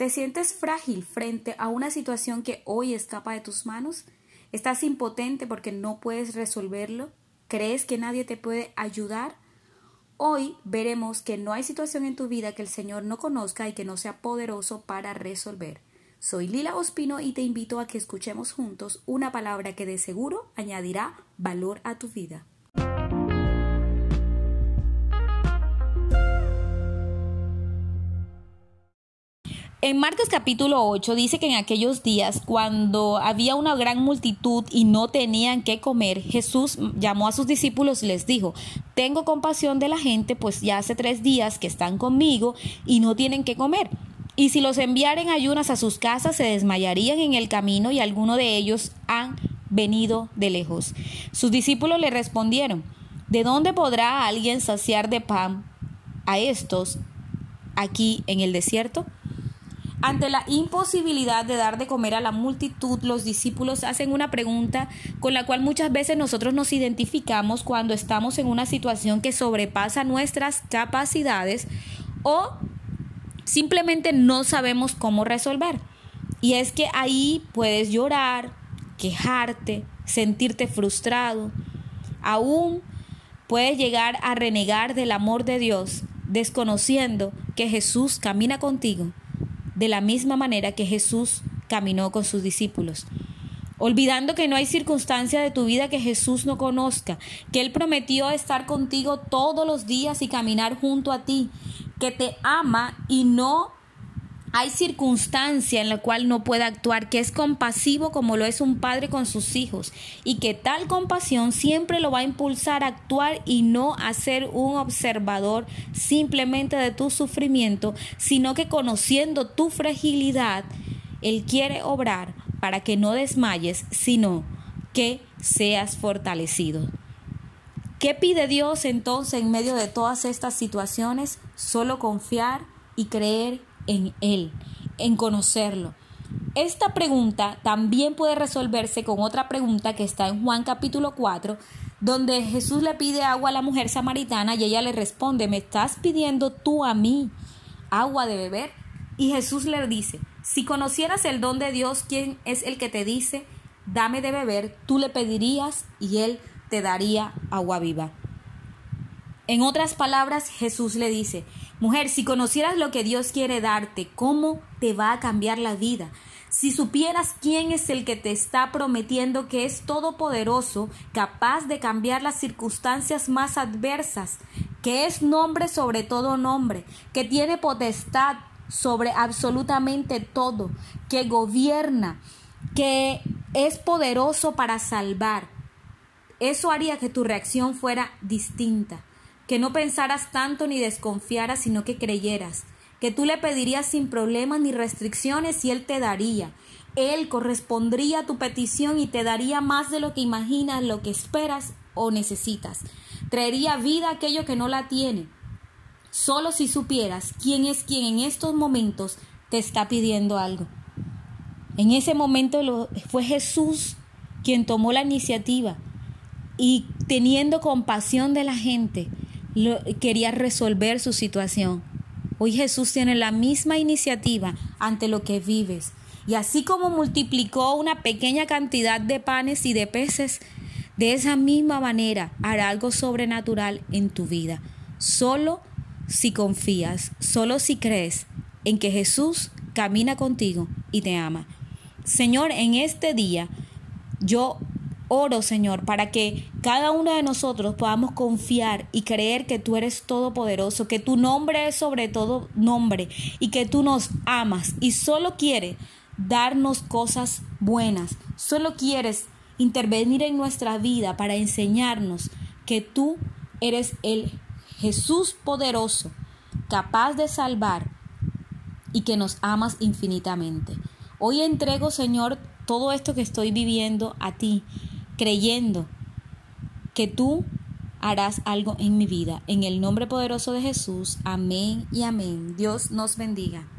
¿Te sientes frágil frente a una situación que hoy escapa de tus manos? ¿Estás impotente porque no puedes resolverlo? ¿Crees que nadie te puede ayudar? Hoy veremos que no hay situación en tu vida que el Señor no conozca y que no sea poderoso para resolver. Soy Lila Ospino y te invito a que escuchemos juntos una palabra que de seguro añadirá valor a tu vida. En Marcos capítulo 8 dice que en aquellos días, cuando había una gran multitud y no tenían que comer, Jesús llamó a sus discípulos y les dijo, tengo compasión de la gente, pues ya hace tres días que están conmigo y no tienen que comer. Y si los enviaren ayunas a sus casas, se desmayarían en el camino y algunos de ellos han venido de lejos. Sus discípulos le respondieron, ¿de dónde podrá alguien saciar de pan a estos aquí en el desierto? Ante la imposibilidad de dar de comer a la multitud, los discípulos hacen una pregunta con la cual muchas veces nosotros nos identificamos cuando estamos en una situación que sobrepasa nuestras capacidades o simplemente no sabemos cómo resolver. Y es que ahí puedes llorar, quejarte, sentirte frustrado, aún puedes llegar a renegar del amor de Dios, desconociendo que Jesús camina contigo de la misma manera que Jesús caminó con sus discípulos. Olvidando que no hay circunstancia de tu vida que Jesús no conozca, que Él prometió estar contigo todos los días y caminar junto a ti, que te ama y no hay circunstancia en la cual no pueda actuar, que es compasivo como lo es un padre con sus hijos, y que tal compasión siempre lo va a impulsar a actuar y no a ser un observador simplemente de tu sufrimiento, sino que conociendo tu fragilidad, Él quiere obrar para que no desmayes, sino que seas fortalecido. ¿Qué pide Dios entonces en medio de todas estas situaciones? Solo confiar y creer en Él, en conocerlo. Esta pregunta también puede resolverse con otra pregunta que está en Juan capítulo 4, donde Jesús le pide agua a la mujer samaritana y ella le responde, ¿me estás pidiendo tú a mí agua de beber? Y Jesús le dice, si conocieras el don de Dios, ¿quién es el que te dice, dame de beber? Tú le pedirías y él te daría agua viva. En otras palabras, Jesús le dice, mujer, si conocieras lo que Dios quiere darte, ¿cómo te va a cambiar la vida? Si supieras quién es el que te está prometiendo que es todopoderoso, capaz de cambiar las circunstancias más adversas, que es nombre sobre todo nombre, que tiene potestad sobre absolutamente todo, que gobierna, que es poderoso para salvar, eso haría que tu reacción fuera distinta que no pensaras tanto ni desconfiaras, sino que creyeras, que tú le pedirías sin problemas ni restricciones y Él te daría. Él correspondría a tu petición y te daría más de lo que imaginas, lo que esperas o necesitas. Traería vida aquello que no la tiene. Solo si supieras quién es quien en estos momentos te está pidiendo algo. En ese momento fue Jesús quien tomó la iniciativa y teniendo compasión de la gente, quería resolver su situación. Hoy Jesús tiene la misma iniciativa ante lo que vives. Y así como multiplicó una pequeña cantidad de panes y de peces, de esa misma manera hará algo sobrenatural en tu vida. Solo si confías, solo si crees en que Jesús camina contigo y te ama. Señor, en este día yo Oro, Señor, para que cada uno de nosotros podamos confiar y creer que tú eres todopoderoso, que tu nombre es sobre todo nombre y que tú nos amas y solo quieres darnos cosas buenas, solo quieres intervenir en nuestra vida para enseñarnos que tú eres el Jesús poderoso, capaz de salvar y que nos amas infinitamente. Hoy entrego, Señor, todo esto que estoy viviendo a ti creyendo que tú harás algo en mi vida. En el nombre poderoso de Jesús, amén y amén. Dios nos bendiga.